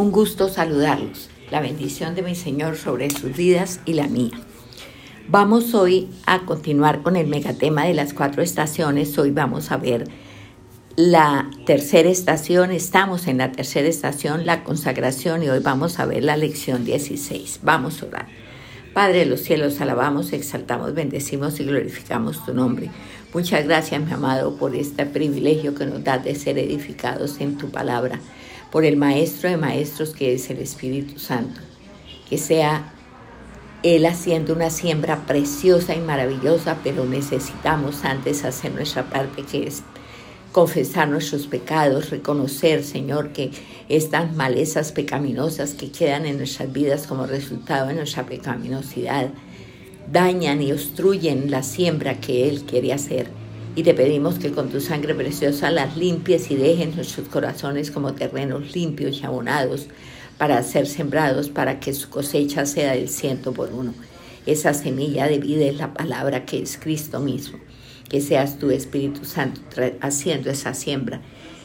Un gusto saludarlos. La bendición de mi Señor sobre sus vidas y la mía. Vamos hoy a continuar con el megatema de las cuatro estaciones. Hoy vamos a ver la tercera estación. Estamos en la tercera estación, la consagración, y hoy vamos a ver la lección 16. Vamos a orar. Padre de los cielos, alabamos, exaltamos, bendecimos y glorificamos tu nombre. Muchas gracias, mi amado, por este privilegio que nos das de ser edificados en tu palabra por el Maestro de Maestros que es el Espíritu Santo. Que sea Él haciendo una siembra preciosa y maravillosa, pero necesitamos antes hacer nuestra parte que es confesar nuestros pecados, reconocer, Señor, que estas malezas pecaminosas que quedan en nuestras vidas como resultado de nuestra pecaminosidad dañan y obstruyen la siembra que Él quiere hacer y te pedimos que con tu sangre preciosa las limpies y dejen nuestros corazones como terrenos limpios y abonados para ser sembrados, para que su cosecha sea del ciento por uno. Esa semilla de vida es la palabra que es Cristo mismo. Que seas tu Espíritu Santo haciendo esa siembra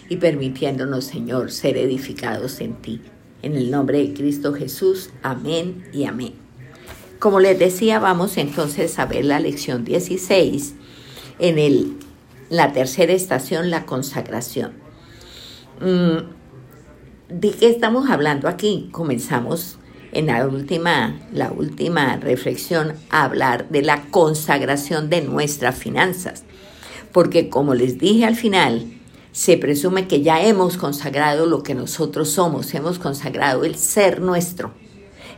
y permitiéndonos, Señor, ser edificados en ti. En el nombre de Cristo Jesús, amén y amén. Como les decía, vamos entonces a ver la lección 16 en el, la tercera estación, la consagración. Mm, ¿De qué estamos hablando aquí? Comenzamos en la última, la última reflexión a hablar de la consagración de nuestras finanzas. Porque como les dije al final, se presume que ya hemos consagrado lo que nosotros somos, hemos consagrado el ser nuestro.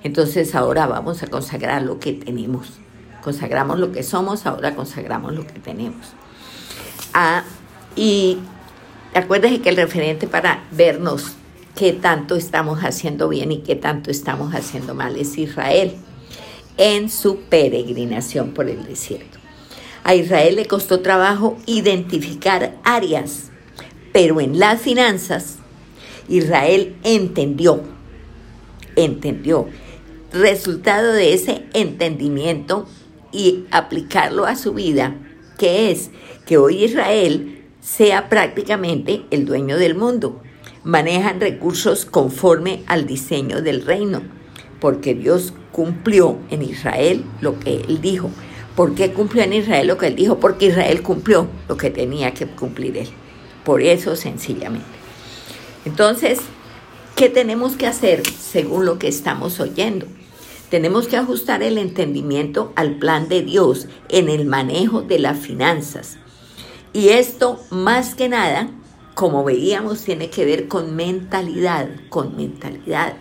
Entonces ahora vamos a consagrar lo que tenemos consagramos lo que somos, ahora consagramos lo que tenemos. Ah, y acuérdense que el referente para vernos qué tanto estamos haciendo bien y qué tanto estamos haciendo mal es Israel en su peregrinación por el desierto. A Israel le costó trabajo identificar áreas, pero en las finanzas Israel entendió, entendió. Resultado de ese entendimiento y aplicarlo a su vida, que es que hoy Israel sea prácticamente el dueño del mundo. Manejan recursos conforme al diseño del reino, porque Dios cumplió en Israel lo que él dijo. ¿Por qué cumplió en Israel lo que él dijo? Porque Israel cumplió lo que tenía que cumplir él. Por eso sencillamente. Entonces, ¿qué tenemos que hacer según lo que estamos oyendo? Tenemos que ajustar el entendimiento al plan de Dios en el manejo de las finanzas. Y esto, más que nada, como veíamos, tiene que ver con mentalidad, con mentalidad.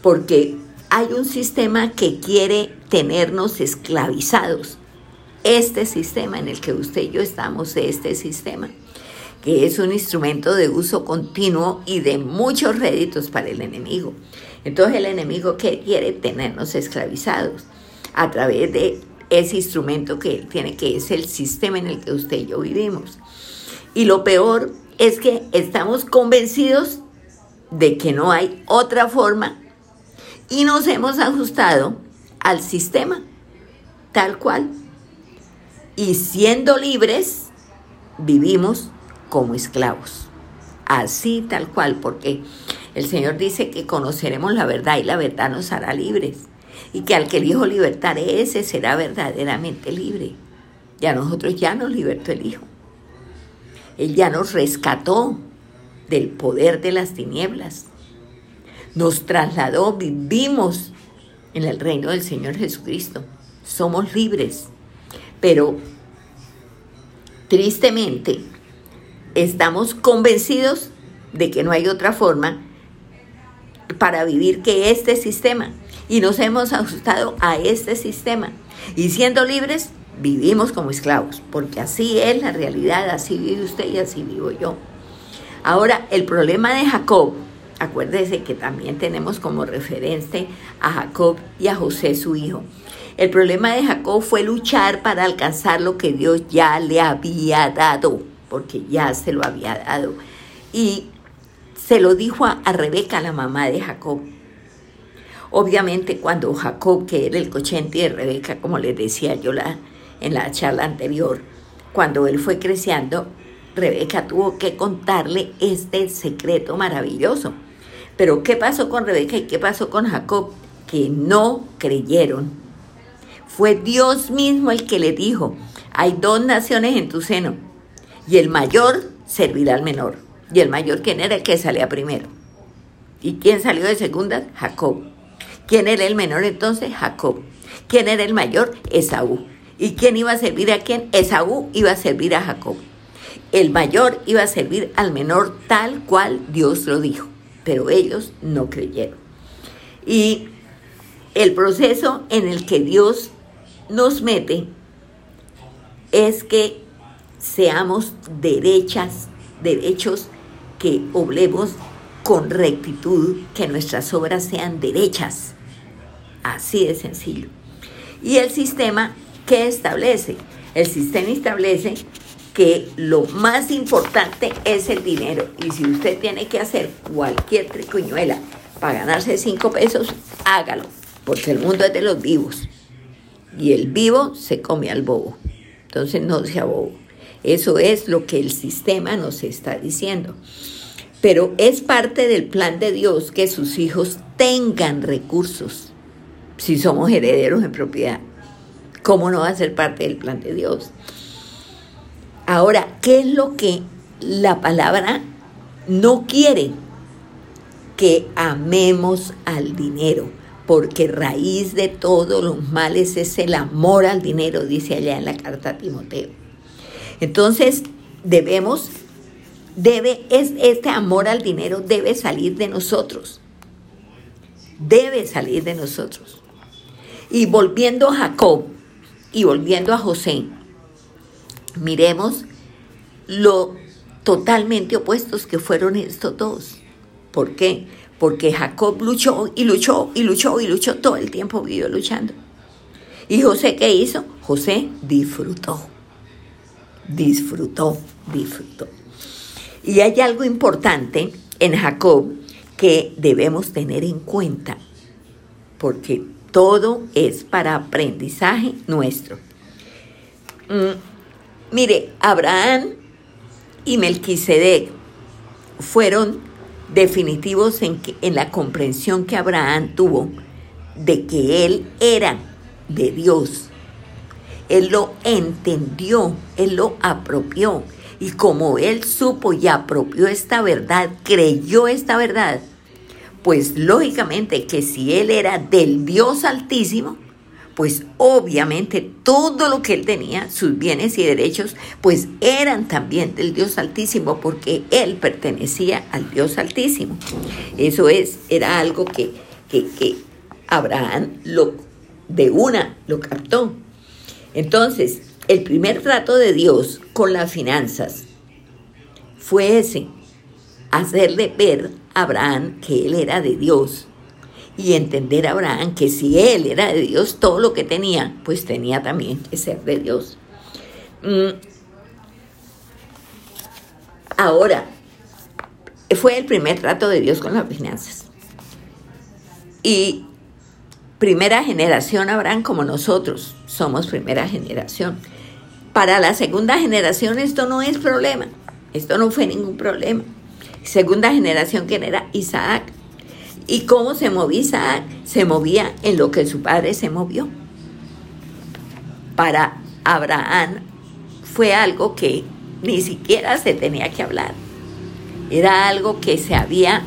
Porque hay un sistema que quiere tenernos esclavizados. Este sistema en el que usted y yo estamos, este sistema, que es un instrumento de uso continuo y de muchos réditos para el enemigo. Entonces el enemigo que quiere tenernos esclavizados a través de ese instrumento que él tiene, que es el sistema en el que usted y yo vivimos. Y lo peor es que estamos convencidos de que no hay otra forma y nos hemos ajustado al sistema tal cual. Y siendo libres, vivimos como esclavos. Así tal cual, porque el Señor dice que conoceremos la verdad y la verdad nos hará libres. Y que al que el Hijo libertare, ese será verdaderamente libre. Ya nosotros ya nos libertó el Hijo. Él ya nos rescató del poder de las tinieblas. Nos trasladó, vivimos en el reino del Señor Jesucristo. Somos libres. Pero tristemente estamos convencidos de que no hay otra forma para vivir que este sistema. Y nos hemos ajustado a este sistema. Y siendo libres, vivimos como esclavos, porque así es la realidad, así vive usted y así vivo yo. Ahora, el problema de Jacob, acuérdese que también tenemos como referente a Jacob y a José su hijo. El problema de Jacob fue luchar para alcanzar lo que Dios ya le había dado, porque ya se lo había dado. Y se lo dijo a, Rebeca, la mamá de Jacob. Obviamente cuando Jacob, que era el cochente de Rebeca, como les decía yo la, en la charla anterior, cuando él fue creciendo, Rebeca tuvo que contarle este secreto maravilloso. Pero ¿qué pasó con Rebeca y qué pasó con Jacob? Que no creyeron. Fue Dios mismo el que le dijo, hay dos naciones en tu seno, y el mayor servirá al menor. Y el mayor, ¿quién era el que salía primero? ¿Y quién salió de segunda? Jacob. ¿Quién era el menor entonces? Jacob. ¿Quién era el mayor? Esaú. ¿Y quién iba a servir a quién? Esaú iba a servir a Jacob. El mayor iba a servir al menor tal cual Dios lo dijo, pero ellos no creyeron. Y el proceso en el que Dios nos mete es que seamos derechas, derechos, que oblemos con rectitud, que nuestras obras sean derechas. Así de sencillo. Y el sistema, ¿qué establece? El sistema establece que lo más importante es el dinero. Y si usted tiene que hacer cualquier tricuñuela para ganarse cinco pesos, hágalo, porque el mundo es de los vivos. Y el vivo se come al bobo. Entonces no sea bobo. Eso es lo que el sistema nos está diciendo. Pero es parte del plan de Dios que sus hijos tengan recursos si somos herederos en propiedad. ¿Cómo no va a ser parte del plan de Dios? Ahora, ¿qué es lo que la palabra no quiere? Que amemos al dinero, porque raíz de todos los males es el amor al dinero, dice allá en la carta a Timoteo. Entonces, debemos, debe, es, este amor al dinero debe salir de nosotros. Debe salir de nosotros. Y volviendo a Jacob y volviendo a José, miremos lo totalmente opuestos que fueron estos dos. ¿Por qué? Porque Jacob luchó y luchó y luchó y luchó todo el tiempo vivió luchando. ¿Y José qué hizo? José disfrutó. Disfrutó, disfrutó. Y hay algo importante en Jacob que debemos tener en cuenta, porque todo es para aprendizaje nuestro. Mm, Mire, Abraham y Melquisedec fueron definitivos en, en la comprensión que Abraham tuvo de que él era de Dios. Él lo entendió, él lo apropió. Y como él supo y apropió esta verdad, creyó esta verdad, pues lógicamente que si él era del Dios altísimo, pues obviamente todo lo que él tenía, sus bienes y derechos, pues eran también del Dios Altísimo, porque él pertenecía al Dios Altísimo. Eso es, era algo que, que, que Abraham lo, de una lo captó. Entonces, el primer trato de Dios con las finanzas fue ese, hacerle ver a Abraham que él era de Dios y entender a Abraham que si él era de Dios, todo lo que tenía, pues tenía también que ser de Dios. Mm. Ahora, fue el primer trato de Dios con las finanzas. Y primera generación Abraham como nosotros, somos primera generación. Para la segunda generación esto no es problema, esto no fue ningún problema. Segunda generación, ¿quién era? Isaac. ¿Y cómo se movía Isaac? Se movía en lo que su padre se movió. Para Abraham fue algo que ni siquiera se tenía que hablar. Era algo que se había,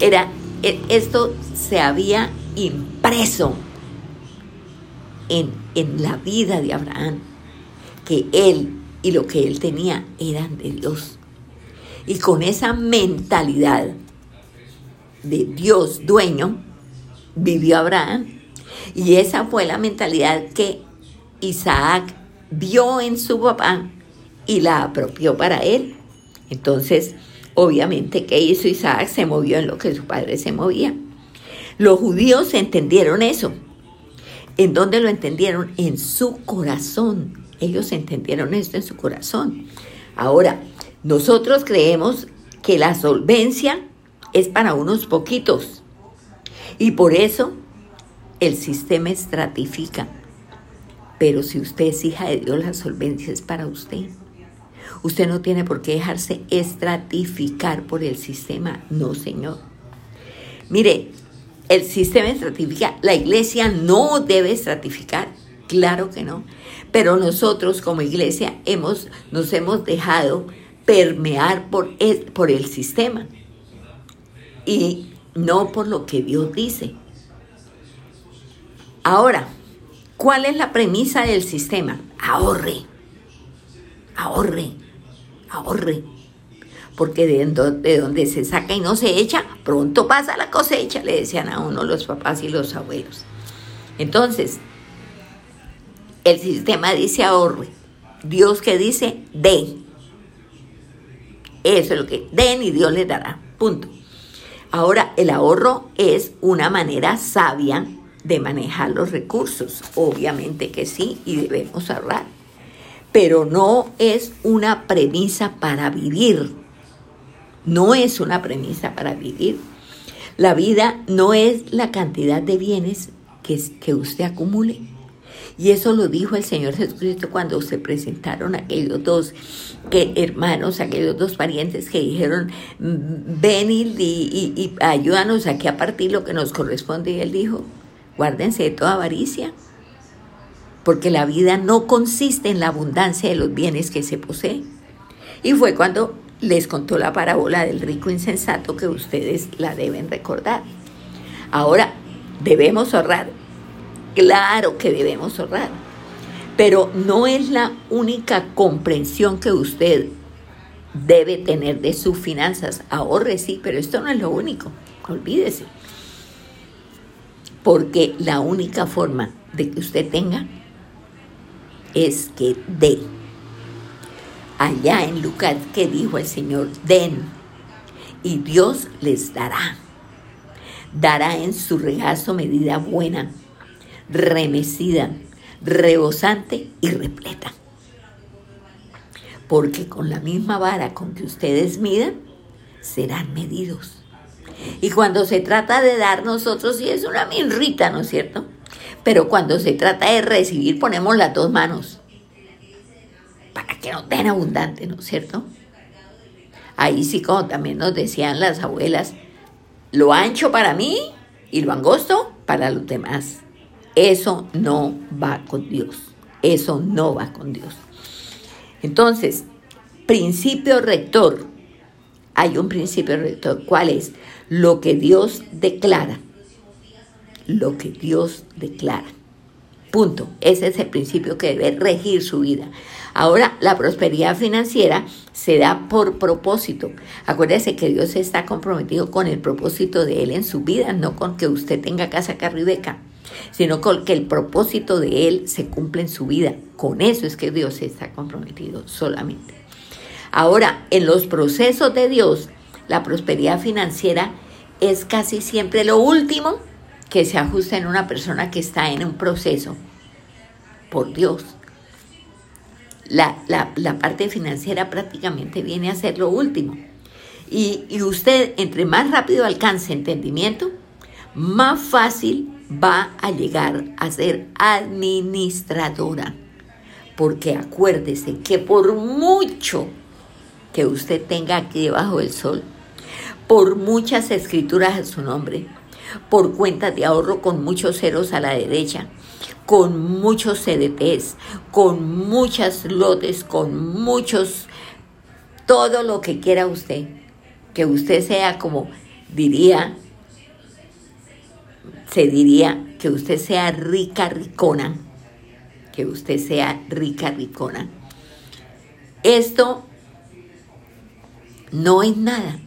era, e, esto se había impreso en, en la vida de Abraham, que él y lo que él tenía eran de Dios. Y con esa mentalidad de Dios dueño, vivió Abraham. Y esa fue la mentalidad que Isaac vio en su papá y la apropió para él. Entonces, obviamente, ¿qué hizo Isaac? Se movió en lo que su padre se movía. Los judíos entendieron eso. ¿En dónde lo entendieron? En su corazón. Ellos entendieron esto en su corazón. Ahora, nosotros creemos que la solvencia es para unos poquitos. Y por eso el sistema estratifica. Pero si usted es hija de Dios, la solvencia es para usted. Usted no tiene por qué dejarse estratificar por el sistema. No, Señor. Mire, el sistema estratifica, la iglesia no debe estratificar, claro que no, pero nosotros como iglesia hemos, nos hemos dejado permear por el, por el sistema y no por lo que Dios dice. Ahora, ¿cuál es la premisa del sistema? Ahorre, ahorre, ahorre porque de, donde se saca y no se echa, pronto pasa la cosecha, le decían a uno los papás y los abuelos. Entonces, el sistema dice ahorre, Dios que dice den. Eso es lo que den y Dios le dará, punto. Ahora, el ahorro es una manera sabia de manejar los recursos, obviamente que sí, y debemos ahorrar, pero no es una premisa para vivir no es una premisa para vivir. La vida no es la cantidad de bienes que, que usted acumule. Y eso lo dijo el Señor Jesucristo cuando se presentaron aquellos dos hermanos, aquellos dos parientes que dijeron, mm, ven y, y, ayúdanos aquí a partir lo que nos corresponde. Y él dijo, guárdense de toda avaricia, porque la vida no consiste en la abundancia de los bienes que se poseen. Y fue cuando les contó la parábola del rico insensato que ustedes la deben recordar. Ahora, ¿debemos ahorrar? Claro que debemos ahorrar, pero no es la única comprensión que usted debe tener de sus finanzas. Ahorre, sí, pero esto no es lo único, olvídese. Porque la única forma de que usted tenga es que dé allá en Lucas que dijo el Señor, den y Dios les dará. Dará en su regazo medida buena, remecida, rebosante y repleta. Porque con la misma vara con que ustedes midan, serán medidos. Y cuando se trata de dar nosotros, sí es una minrita, ¿no es cierto? Pero cuando se trata de recibir, ponemos las dos manos para que no den abundante, ¿no es cierto? Ahí sí, como también nos decían las abuelas, lo ancho para mí y lo angosto para los demás. Eso no va con Dios. Eso no va con Dios. Entonces, principio rector. Hay un principio rector. ¿Cuál es? Lo que Dios declara. Lo que Dios declara. Punto. Ese es el principio que debe regir su vida. Ahora, la prosperidad financiera se da por propósito. Acuérdese que Dios está comprometido con el propósito de Él en su vida, no con que usted tenga casa carribeca, sino que el propósito de Él se cumpla en su vida. Con eso es que Dios está comprometido solamente. Ahora, en los procesos de Dios, la prosperidad financiera es casi siempre lo último que se ajusta en una persona que está en un proceso por Dios la, parte financiera prácticamente viene a ser lo último. Y, y usted, entre más rápido alcance entendimiento, más fácil va a llegar a ser administradora. Porque acuérdese que por mucho que usted tenga aquí debajo del sol, por muchas escrituras a su nombre, por cuentas de ahorro con muchos ceros a la derecha, con muchos CDTs, con muchas lotes, con muchos, todo lo que quiera usted. Que usted sea como diría, se diría que usted sea rica, ricona. Que usted sea rica, ricona. Esto no es nada.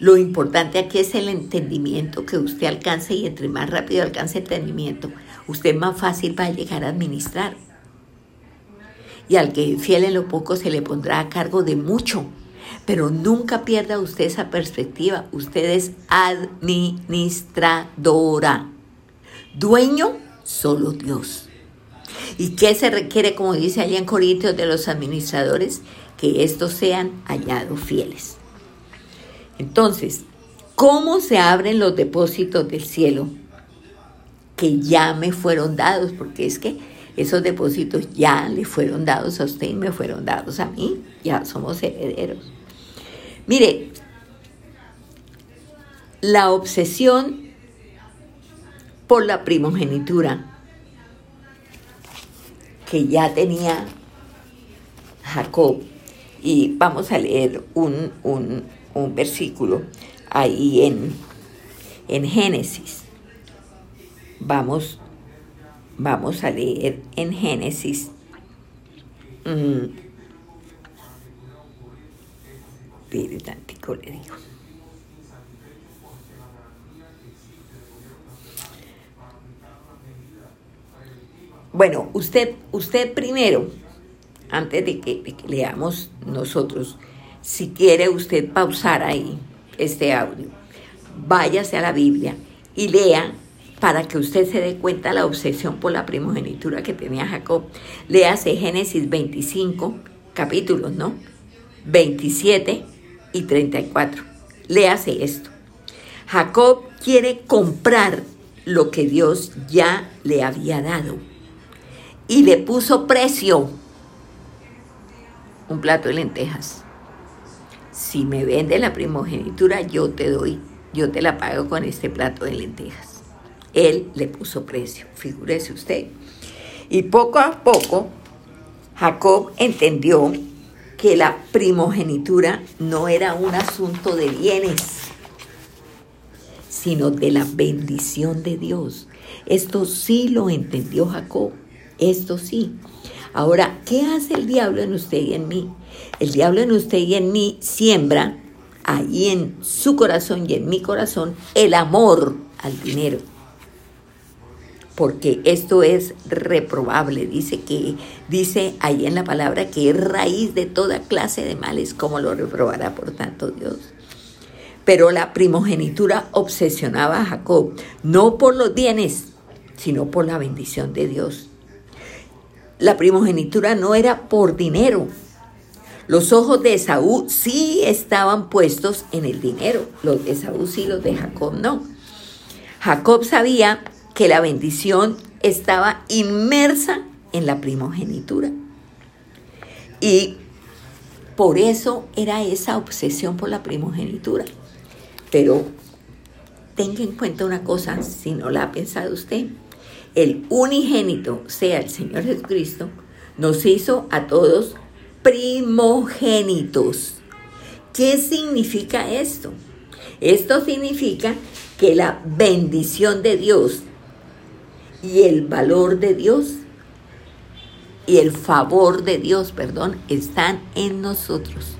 Lo importante aquí es el entendimiento que usted alcance y entre más rápido alcance entendimiento, usted más fácil va a llegar a administrar. Y al que fiel en lo poco se le pondrá a cargo de mucho. Pero nunca pierda usted esa perspectiva. Usted es administradora. Dueño, solo Dios. ¿Y qué se requiere, como dice allá en Corintios, de los administradores? Que estos sean hallados fieles. Entonces, ¿cómo se abren los depósitos del cielo? Que ya me fueron dados, porque es que esos depósitos ya le fueron dados a usted y me fueron dados a mí, ya somos herederos. Mire, la obsesión por la primogenitura que ya tenía Jacob. Y vamos a leer un, versículo ahí en, en Génesis. Vamos, vamos a leer en Génesis. Mm, le digo. Bueno, usted, usted primero, antes de que, leamos nosotros, si quiere usted pausar ahí este audio, váyase a la Biblia y lea para que usted se dé cuenta de la obsesión por la primogenitura que tenía Jacob. Léase Génesis 25 capítulos, ¿no? 27 y 34. Léase esto. Jacob quiere comprar lo que Dios ya le había dado y le puso precio. Un plato de lentejas. Si me vende la primogenitura, yo te doy, yo te la pago con este plato de lentejas. Él le puso precio, figúrese usted. Y poco a poco, Jacob entendió que la primogenitura no era un asunto de bienes, sino de la bendición de Dios. Esto sí lo entendió Jacob. Esto sí. Ahora, ¿qué hace el diablo en usted y en mí? El diablo en usted y en mí siembra ahí en su corazón y en mi corazón el amor al dinero. Porque esto es reprobable, dice que dice ahí en la palabra que es raíz de toda clase de males, como lo reprobará por tanto Dios. Pero la primogenitura obsesionaba a Jacob, no por los bienes, sino por la bendición de Dios la primogenitura no era por dinero. Los ojos de Esaú sí estaban puestos en el dinero, los de Esaú sí, los de Jacob no. Jacob sabía que la bendición estaba inmersa en la primogenitura. Y por eso era esa obsesión por la primogenitura. Pero tenga en cuenta una cosa, si no la ha pensado usted el unigénito sea el Señor Jesucristo, nos hizo a todos primogénitos. ¿Qué significa esto? Esto significa que la bendición de Dios y el valor de Dios y el favor de Dios, perdón, están en nosotros.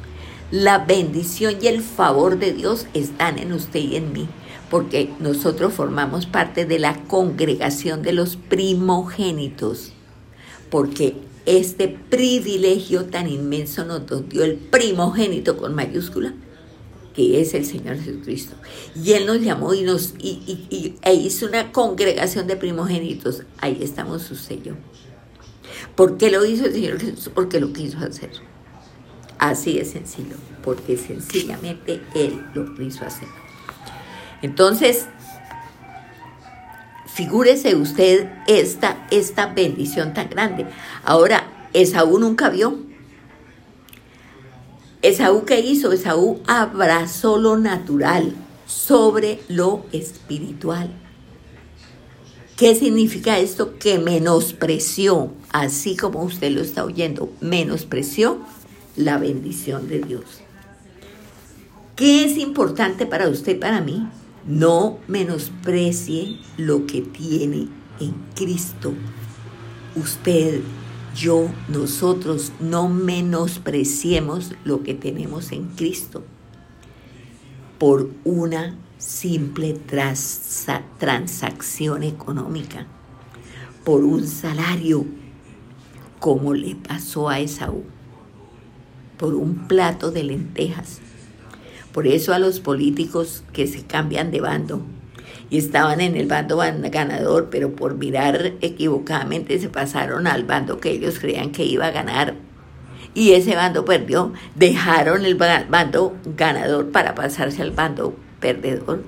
La bendición y el favor de Dios están en usted y en mí porque nosotros formamos parte de la congregación de los primogénitos, porque este privilegio tan inmenso nos dio el primogénito con mayúscula, que es el Señor Jesucristo. Y Él nos llamó y nos y, e hizo una congregación de primogénitos. Ahí estamos su sello. ¿Por qué lo hizo el Señor Jesús? Porque lo quiso hacer. Así es sencillo, porque sencillamente Él lo quiso hacer. Entonces, figúrese usted esta, esta bendición tan grande. Ahora, Esaú nunca vio. Esaú qué hizo? Esaú abrazó lo natural sobre lo espiritual. ¿Qué significa esto? Que menospreció, así como usted lo está oyendo, menospreció la bendición de Dios. ¿Qué es importante para usted y para mí? No menosprecie lo que tiene en Cristo. Usted, yo, nosotros no menospreciemos lo que tenemos en Cristo por una simple transacción económica, por un salario, como le pasó a Esaú, por un plato de lentejas. Por eso a los políticos que se cambian de bando y estaban en el bando ganador, pero por mirar equivocadamente se pasaron al bando que ellos creían que iba a ganar y ese bando perdió, dejaron el bando ganador para pasarse al bando perdedor.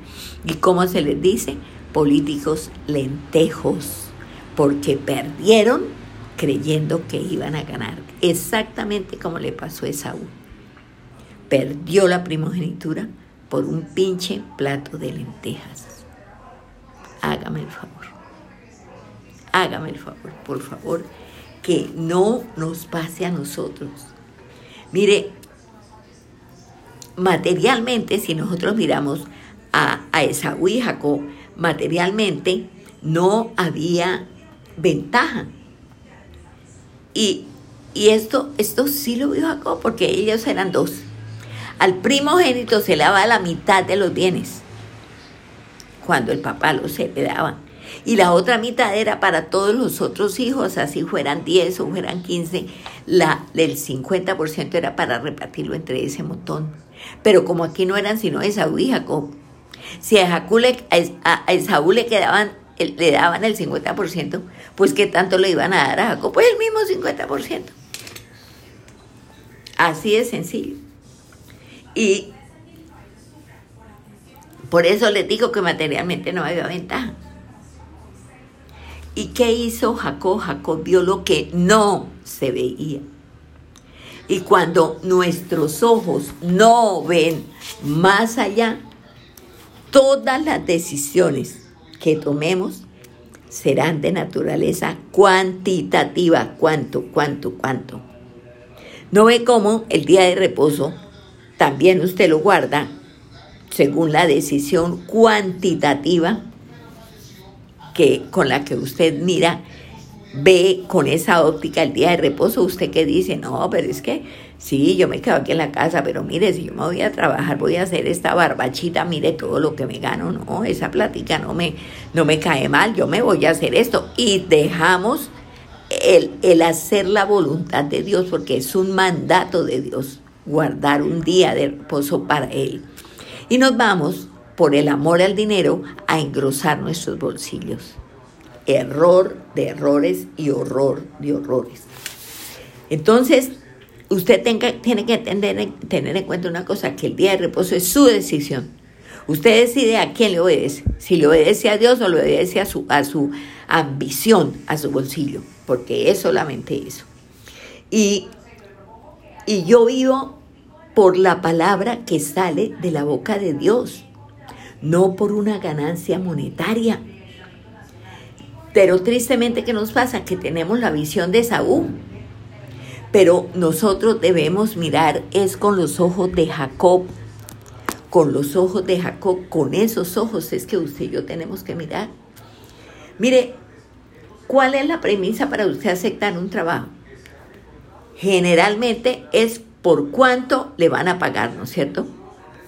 ¿Y cómo se les dice? Políticos lentejos, porque perdieron creyendo que iban a ganar, exactamente como le pasó a Saúl perdió la primogenitura por un pinche plato de lentejas. Hágame el favor. Hágame el favor, por favor, que no nos pase a nosotros. Mire, materialmente, si nosotros miramos a, a Esaú y Jacob, materialmente no había ventaja. Y, esto, esto sí lo vio Jacob, porque ellos eran dos. Al primogénito se le daba la mitad de los bienes, cuando el papá los heredaba. Y la otra mitad era para todos los otros hijos, así fueran 10 o fueran 15, la del 50% era para repartirlo entre ese montón. Pero como aquí no eran sino Esaú y Jacob, si a, a Esaú le quedaban le daban el 50%, pues ¿qué tanto le iban a dar a Jacob? Pues el mismo 50%. Así de sencillo. Y por eso les digo que materialmente no había ventaja. ¿Y qué hizo Jacob? Jacob vio lo que no se veía. Y cuando nuestros ojos no ven más allá, todas las decisiones que tomemos serán de naturaleza cuantitativa. ¿Cuánto, cuánto, cuánto? ¿No ve cómo el día de reposo también usted lo guarda según la decisión cuantitativa que, con la que usted mira, ve con esa óptica el día de reposo? ¿Usted que dice? No, pero es que Sí, yo me quedo aquí en la casa, pero mire, si yo me voy a trabajar, voy a hacer esta barbachita, mire todo lo que me gano, no, esa plática no me, no me cae mal, yo me voy a hacer esto. Y dejamos el, el hacer la voluntad de Dios, porque es un mandato de Dios, guardar un día de reposo para Él. Y nos vamos, por el amor al dinero, a engrosar nuestros bolsillos. Error de errores y horror de horrores. Entonces, usted tenga, tiene que tener, tener en cuenta una cosa, que el día de reposo es su decisión. Usted decide a quién le obedece, si le obedece a Dios o le obedece a su, a su ambición, a su bolsillo, porque es solamente eso. Y, y yo vivo por la palabra que sale de la boca de Dios, no por una ganancia monetaria. Pero tristemente, ¿qué nos pasa? Que tenemos la visión de Saúl pero nosotros debemos mirar es con los ojos de Jacob, con los ojos de Jacob, con esos ojos es que usted y yo tenemos que mirar. Mire, ¿cuál es la premisa para usted aceptar un trabajo? Generalmente es por cuánto le van a pagar, ¿no es cierto?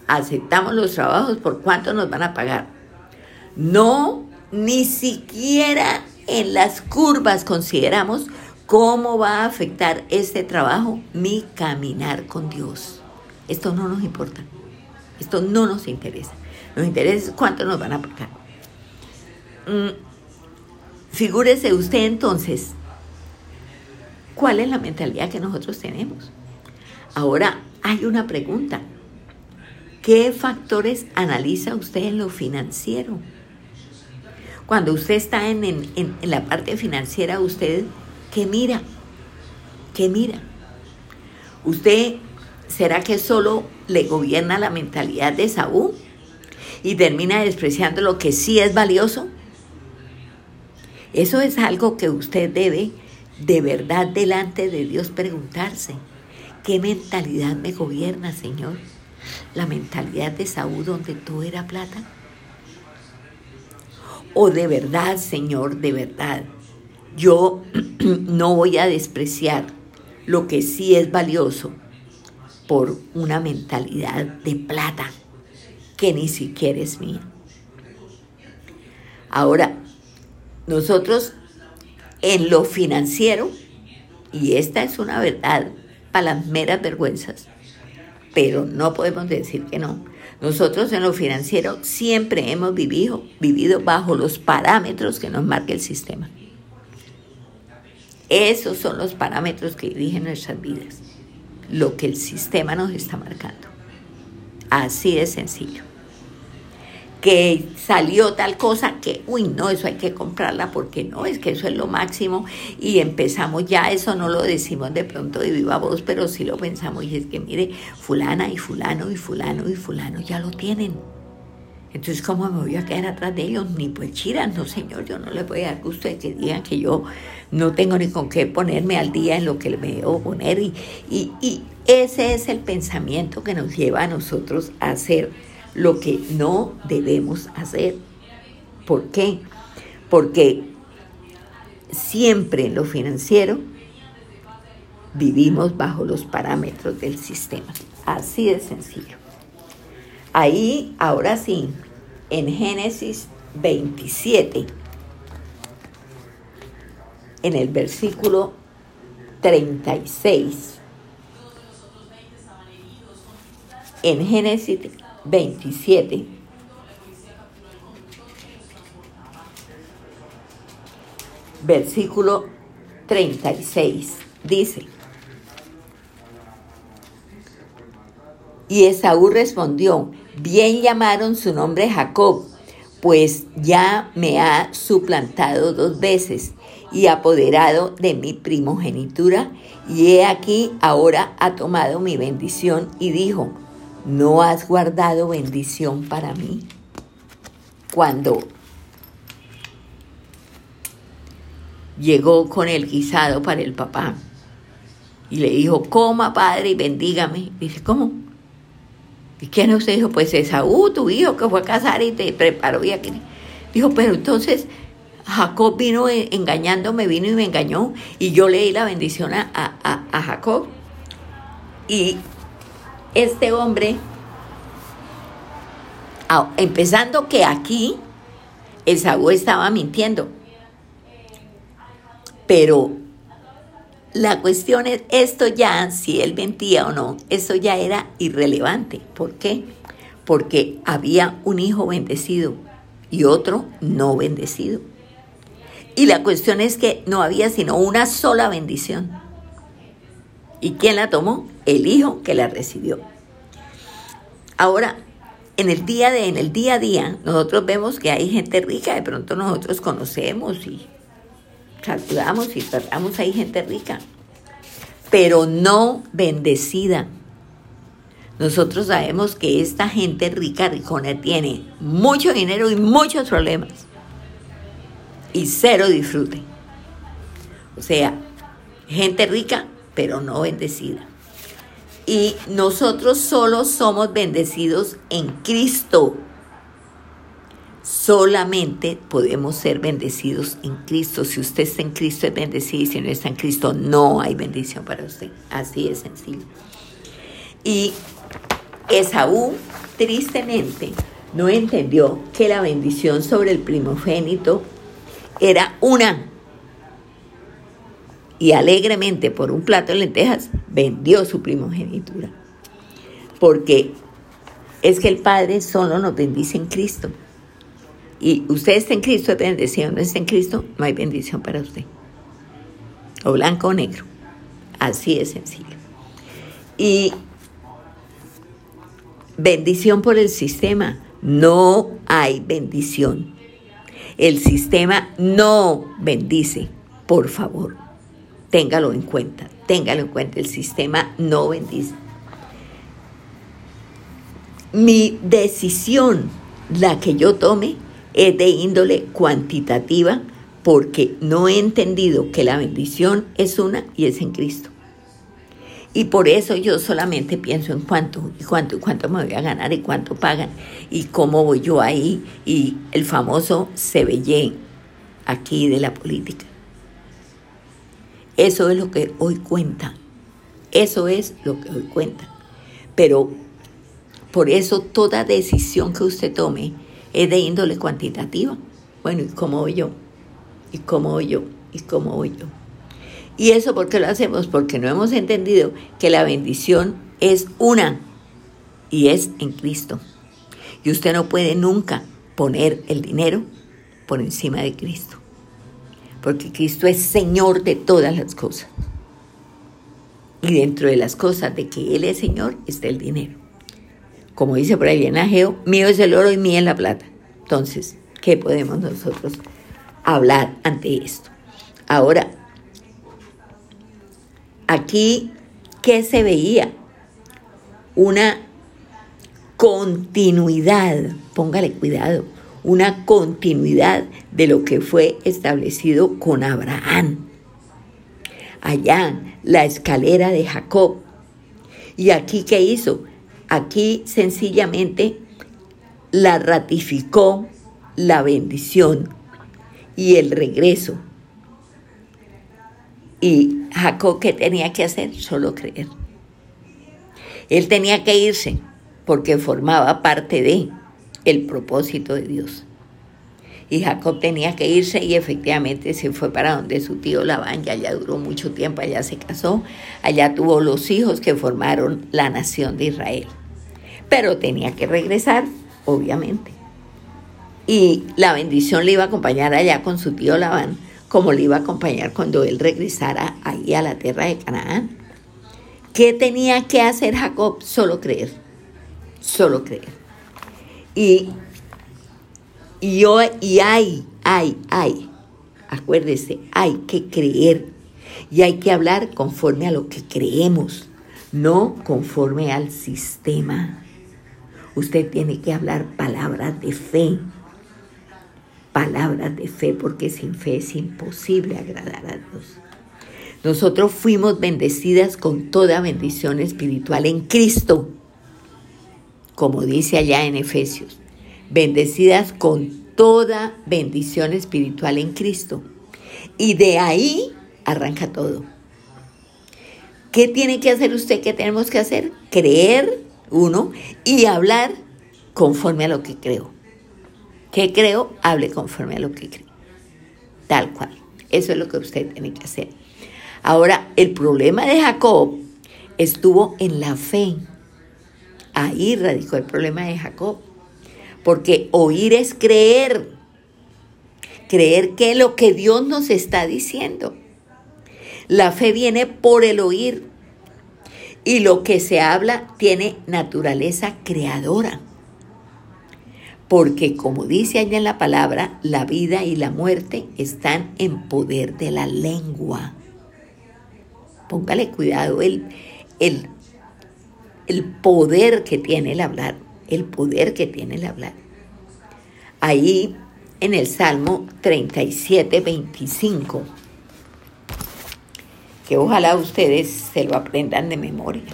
Aceptamos los trabajos por cuánto nos van a pagar. No, ni siquiera en las curvas consideramos ¿Cómo va a afectar este trabajo mi caminar con Dios? Esto no nos importa. Esto no nos interesa. Nos interesa cuánto nos van a pagar. Mm, figúrese usted entonces, ¿cuál es la mentalidad que nosotros tenemos? Ahora hay una pregunta. ¿Qué factores analiza usted en lo financiero? Cuando usted está en, en la parte financiera, usted ¿Qué mira? ¿Qué mira? ¿Usted será que solo le gobierna la mentalidad de Saúl y termina despreciando lo que sí es valioso? Eso es algo que usted debe de verdad delante de Dios preguntarse. ¿Qué mentalidad me gobierna, Señor? ¿La mentalidad de Saúl donde todo era plata? ¿O de verdad, Señor, de verdad, yo no voy a despreciar lo que sí es valioso por una mentalidad de plata que ni siquiera es mía. Ahora, nosotros en lo financiero, y esta es una verdad para las meras vergüenzas, pero no podemos decir que no. Nosotros en lo financiero siempre hemos vivido, vivido bajo los parámetros que nos marca el sistema. Esos son los parámetros que dirigen nuestras vidas, lo que el sistema nos está marcando. Así de sencillo. Que salió tal cosa que, uy, no, eso hay que comprarla porque no, es que eso es lo máximo y empezamos ya, eso no lo decimos de pronto de viva voz, pero sí lo pensamos y es que mire, fulana y fulano y fulano y fulano ya lo tienen. Entonces, ¿cómo me voy a quedar atrás de ellos? Ni pues chiras, no señor, yo no les voy a dar gusto de que digan que yo no tengo ni con qué ponerme al día en lo que me debo poner. Y, y, y ese es el pensamiento que nos lleva a nosotros a hacer lo que no debemos hacer. ¿Por qué? Porque siempre en lo financiero vivimos bajo los parámetros del sistema. Así de sencillo. Ahí, ahora sí, en Génesis 27, en el versículo 36, en Génesis 27, versículo 36, dice, y Esaú respondió, bien llamaron su nombre Jacob, pues ya me ha suplantado dos veces y apoderado de mi primogenitura, y he aquí ahora ha tomado mi bendición y dijo, ¿no has guardado bendición para mí? Cuando llegó con el guisado para el papá y le dijo, coma padre y bendígame. Dice, ¿cómo? ¿Y quién usted dijo? Pues Esaú, tu hijo que fue a casar y te preparó y aquí. Dijo, pero entonces Jacob vino engañándome, vino y me engañó y yo leí la bendición a, a Jacob. Y este hombre, empezando que aquí Esaú estaba mintiendo, pero la cuestión es, esto ya, si él mentía o no, eso ya era irrelevante. ¿Por qué? Porque había un hijo bendecido y otro no bendecido. Y la cuestión es que no había sino una sola bendición. ¿Y quién la tomó? El hijo que la recibió. Ahora, en el día de, en el día a día, nosotros vemos que hay gente rica, de pronto nosotros conocemos y saludamos y tratamos, hay gente rica, pero no bendecida. Nosotros sabemos que esta gente rica, ricona, tiene mucho dinero y muchos problemas. Y cero disfrute. O sea, gente rica, pero no bendecida. Y nosotros solo somos bendecidos en Cristo solamente podemos ser bendecidos en Cristo. Si usted está en Cristo es bendecido y si no está en Cristo no hay bendición para usted. Así de sencillo. Y Esaú, tristemente, no entendió que la bendición sobre el primogénito era una. Y alegremente por un plato de lentejas vendió su primogenitura. Porque es que el Padre solo nos bendice en Cristo y usted está en Cristo, es no está en Cristo, no hay bendición para usted. O blanco o negro. Así de sencillo. Y bendición por el sistema. No hay bendición. El sistema no bendice. Por favor, téngalo en cuenta. Téngalo en cuenta. El sistema no bendice. Mi decisión, la que yo tome, es de índole cuantitativa porque no he entendido que la bendición es una y es en Cristo. Y por eso yo solamente pienso en cuánto, y cuánto, y cuánto me voy a ganar, y cuánto pagan, y cómo voy yo ahí, y el famoso Sebellé aquí de la política. Eso es lo que hoy cuenta. Eso es lo que hoy cuenta. Pero por eso toda decisión que usted tome es de índole cuantitativa. Bueno, ¿y cómo voy yo? ¿Y cómo voy yo? ¿Y cómo voy yo? ¿Y eso por qué lo hacemos? Porque no hemos entendido que la bendición es una y es en Cristo. Y usted no puede nunca poner el dinero por encima de Cristo. Porque Cristo es Señor de todas las cosas. Y dentro de las cosas de que Él es Señor está el dinero como dice por ahí en Ageo, mío es el oro y mía es la plata. Entonces, ¿qué podemos nosotros hablar ante esto? Ahora, aquí, ¿qué se veía? Una continuidad, póngale cuidado, una continuidad de lo que fue establecido con Abraham. Allá, la escalera de Jacob. ¿Y aquí qué hizo? Aquí sencillamente la ratificó la bendición y el regreso. Y Jacob, ¿qué tenía que hacer? Solo creer. Él tenía que irse porque formaba parte de el propósito de Dios. Y Jacob tenía que irse y efectivamente se fue para donde su tío Labán, ya allá duró mucho tiempo, allá se casó, allá tuvo los hijos que formaron la nación de Israel. Pero tenía que regresar, obviamente. Y la bendición le iba a acompañar allá con su tío Labán, como le iba a acompañar cuando él regresara ahí a la tierra de Canaán. ¿Qué tenía que hacer Jacob? Solo creer, solo creer. Y, y, y hay, hay, hay, acuérdese, hay que creer y hay que hablar conforme a lo que creemos, no conforme al sistema. Usted tiene que hablar palabras de fe, palabras de fe, porque sin fe es imposible agradar a Dios. Nosotros fuimos bendecidas con toda bendición espiritual en Cristo como dice allá en Efesios, bendecidas con toda bendición espiritual en Cristo. Y de ahí arranca todo. ¿Qué tiene que hacer usted? ¿Qué tenemos que hacer? Creer, uno, y hablar conforme a lo que creo. ¿Qué creo? Hable conforme a lo que creo. Tal cual. Eso es lo que usted tiene que hacer. Ahora, el problema de Jacob estuvo en la fe. Ahí radicó el problema de Jacob. Porque oír es creer. Creer que lo que Dios nos está diciendo. La fe viene por el oír. Y lo que se habla tiene naturaleza creadora. Porque como dice allá en la palabra, la vida y la muerte están en poder de la lengua. Póngale cuidado, el, el el poder que tiene el hablar, el poder que tiene el hablar. Ahí en el Salmo 37, 25, que ojalá ustedes se lo aprendan de memoria.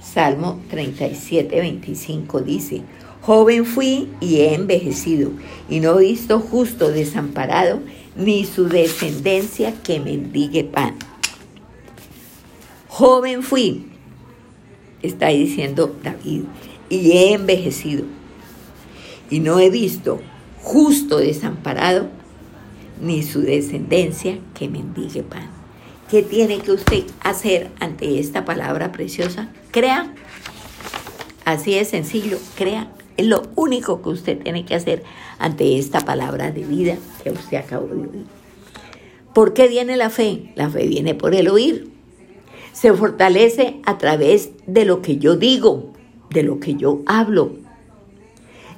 Salmo 37, 25 dice, joven fui y he envejecido, y no he visto justo desamparado, ni su descendencia que mendigue pan. Joven fui, está diciendo David, y he envejecido, y no he visto justo desamparado, ni su descendencia que mendigue pan. ¿Qué tiene que usted hacer ante esta palabra preciosa? Crea. Así es sencillo, crea. Es lo único que usted tiene que hacer ante esta palabra de vida que usted acabó de oír. ¿Por qué viene la fe? La fe viene por el oír se fortalece a través de lo que yo digo, de lo que yo hablo.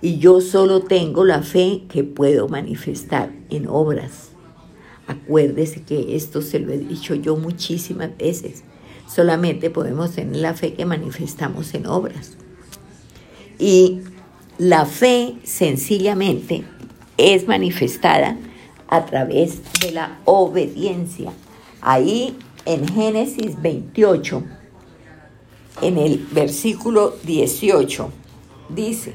Y yo solo tengo la fe que puedo manifestar en obras. Acuérdese que esto se lo he dicho yo muchísimas veces. Solamente podemos tener la fe que manifestamos en obras. Y la fe sencillamente es manifestada a través de la obediencia. Ahí en Génesis 28, en el versículo 18, dice,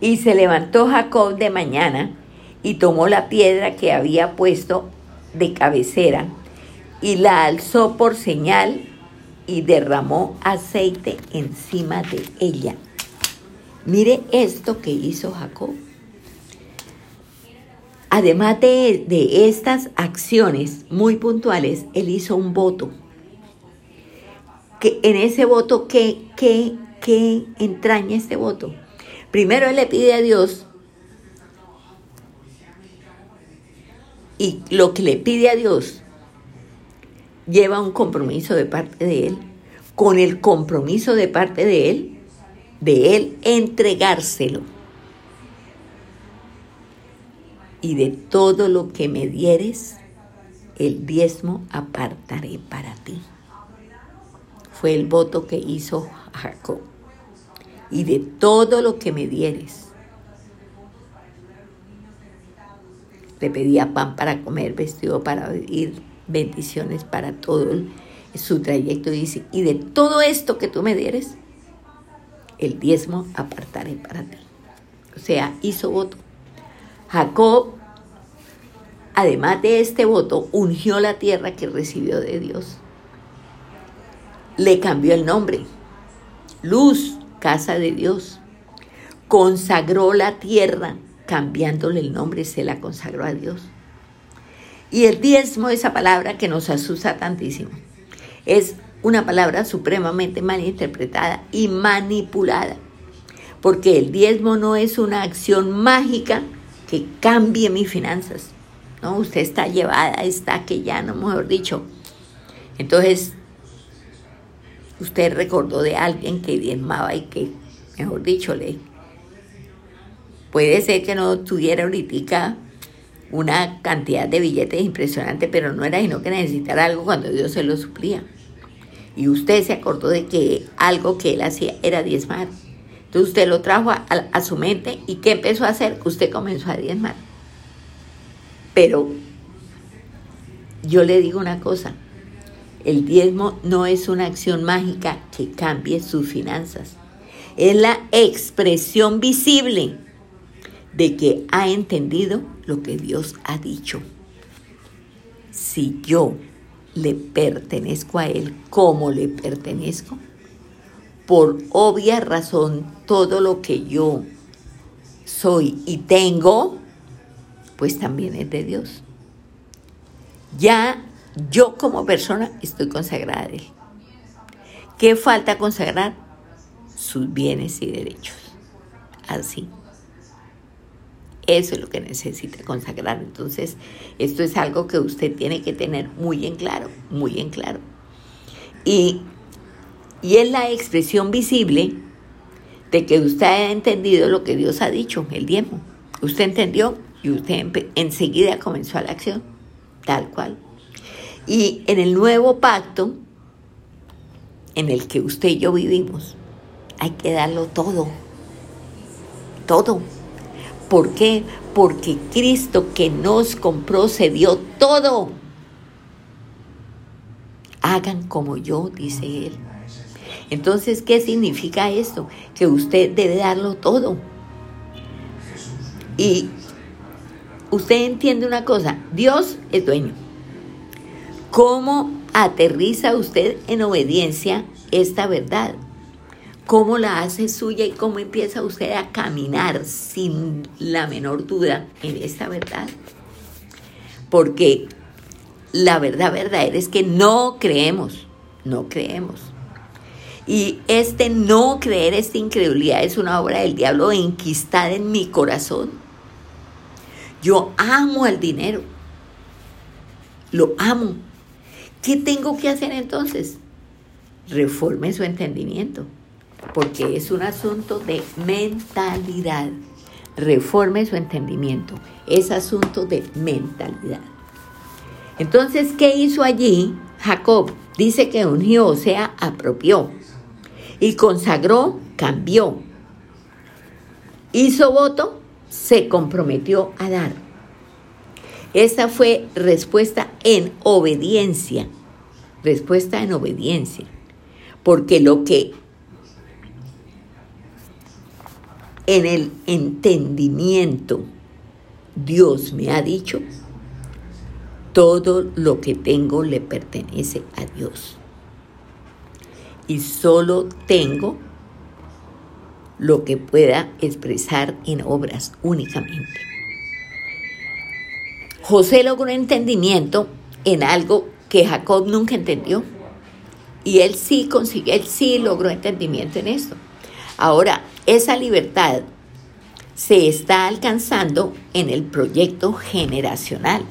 y se levantó Jacob de mañana y tomó la piedra que había puesto de cabecera y la alzó por señal y derramó aceite encima de ella. Mire esto que hizo Jacob. Además de, estas acciones muy puntuales, él hizo un voto. Que en ese voto, ¿qué, qué, qué entraña este voto? Primero él le pide a Dios y lo que le pide a Dios lleva un compromiso de parte de él, con el compromiso de parte de él, de él entregárselo y de todo lo que me dieres, el diezmo apartaré para ti. Fue el voto que hizo Jacob. Y de todo lo que me dieres. Le pedía pan para comer, vestido para vivir, bendiciones para todo su trayecto. Dice, y de todo esto que tú me dieres, el diezmo apartaré para ti. O sea, hizo voto. Jacob, además de este voto, ungió la tierra que recibió de Dios. Le cambió el nombre. Luz, casa de Dios. Consagró la tierra, cambiándole el nombre, se la consagró a Dios. Y el diezmo, esa palabra que nos asusta tantísimo, es una palabra supremamente mal interpretada y manipulada. Porque el diezmo no es una acción mágica que cambie mis finanzas. No, usted está llevada, está que ya no, mejor dicho. Entonces, usted recordó de alguien que diezmaba y que, mejor dicho, le puede ser que no tuviera ahorita una cantidad de billetes impresionante, pero no era sino que necesitara algo cuando Dios se lo suplía. Y usted se acordó de que algo que él hacía era diezmar. Usted lo trajo a, su mente y ¿qué empezó a hacer? Usted comenzó a diezmar. Pero yo le digo una cosa, el diezmo no es una acción mágica que cambie sus finanzas. Es la expresión visible de que ha entendido lo que Dios ha dicho. Si yo le pertenezco a Él como le pertenezco, por obvia razón todo lo que yo soy y tengo, pues también es de Dios. Ya yo como persona estoy consagrada a Él. ¿Qué falta consagrar? Sus bienes y derechos. Así. Eso es lo que necesita consagrar. Entonces, esto es algo que usted tiene que tener muy en claro, muy en claro. Y, y es la expresión visible de que usted ha entendido lo que Dios ha dicho, el diezmo. Usted entendió y usted enseguida comenzó a la acción, tal cual. Y en el nuevo pacto en el que usted y yo vivimos, hay que darlo todo, todo ¿Por qué? Porque Cristo que nos compró se dio todo. Hagan como yo, dice Él. Entonces, ¿qué significa esto? Que usted debe darlo todo. Y usted entiende una cosa, Dios es dueño. ¿Cómo aterriza usted en obediencia esta verdad? cómo la hace suya y cómo empieza usted a caminar sin la menor duda en esta verdad. Porque la verdad verdadera es que no creemos, no creemos. Y este no creer, esta incredulidad es una obra del diablo enquistada en mi corazón. Yo amo al dinero, lo amo. ¿Qué tengo que hacer entonces? Reforme su entendimiento porque es un asunto de mentalidad. Reforme su entendimiento. Es asunto de mentalidad. Entonces, ¿qué hizo allí Jacob? Dice que ungió, o sea, apropió. Y consagró, cambió. Hizo voto, se comprometió a dar. Esa fue respuesta en obediencia. Respuesta en obediencia. Porque lo que en el entendimiento, Dios me ha dicho, todo lo que tengo le pertenece a Dios. Y solo tengo lo que pueda expresar en obras únicamente. José logró entendimiento en algo que Jacob nunca entendió. Y él sí consiguió, él sí logró entendimiento en esto. Ahora, esa libertad se está alcanzando en el proyecto generacional,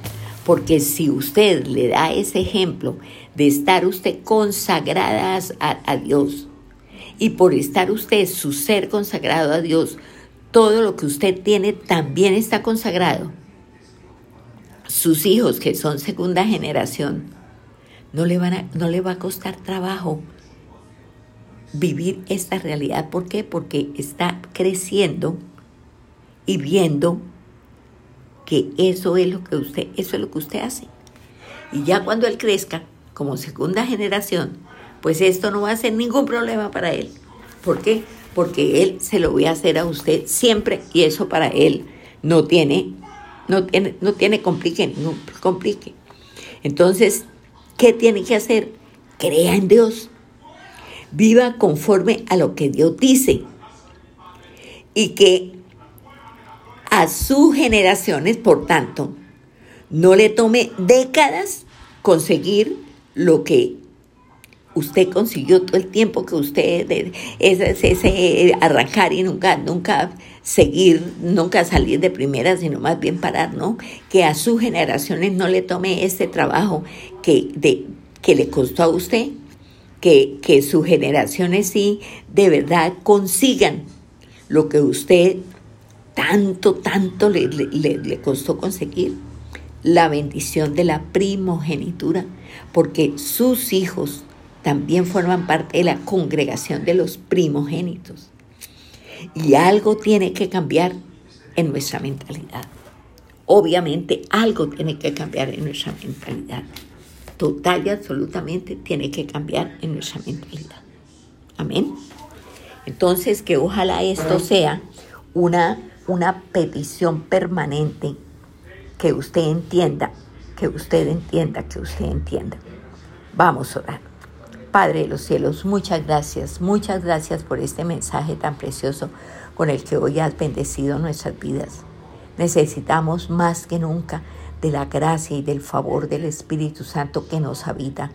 porque si usted le da ese ejemplo de estar usted consagradas a, Dios y por estar usted su ser consagrado a Dios, todo lo que usted tiene también está consagrado. sus hijos que son segunda generación, no le, van a, no le va a costar trabajo vivir esta realidad. ¿Por qué? Porque está creciendo y viendo que eso es lo que usted, eso es lo que usted hace. Y ya cuando él crezca, como segunda generación, pues esto no va a ser ningún problema para él. ¿Por qué? Porque él se lo voy a hacer a usted siempre y eso para él no tiene, no tiene, no tiene complique, ningún complique. Entonces, ¿qué tiene que hacer? Crea en Dios. Viva conforme a lo que Dios dice. Y que a sus generaciones, por tanto, no le tome décadas conseguir lo que usted consiguió todo el tiempo que usted ese, ese arrancar y nunca nunca seguir nunca salir de primera sino más bien parar no que a sus generaciones no le tome este trabajo que de que le costó a usted que, que sus generaciones sí de verdad consigan lo que usted tanto tanto le, le, le costó conseguir la bendición de la primogenitura, porque sus hijos también forman parte de la congregación de los primogénitos. Y algo tiene que cambiar en nuestra mentalidad. Obviamente algo tiene que cambiar en nuestra mentalidad. Total y absolutamente tiene que cambiar en nuestra mentalidad. Amén. Entonces, que ojalá esto sea una, una petición permanente que usted entienda, que usted entienda, que usted entienda. Vamos a orar. Padre de los cielos, muchas gracias, muchas gracias por este mensaje tan precioso con el que hoy has bendecido nuestras vidas. Necesitamos más que nunca de la gracia y del favor del Espíritu Santo que nos habita,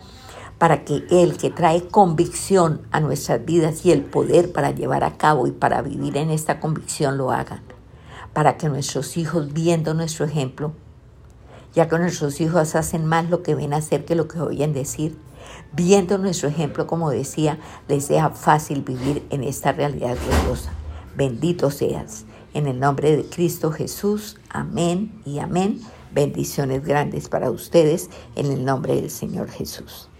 para que Él que trae convicción a nuestras vidas y el poder para llevar a cabo y para vivir en esta convicción lo hagan para que nuestros hijos, viendo nuestro ejemplo, ya que nuestros hijos hacen más lo que ven hacer que lo que oyen decir, viendo nuestro ejemplo, como decía, les sea fácil vivir en esta realidad gloriosa. Bendito seas. En el nombre de Cristo Jesús. Amén y amén. Bendiciones grandes para ustedes en el nombre del Señor Jesús.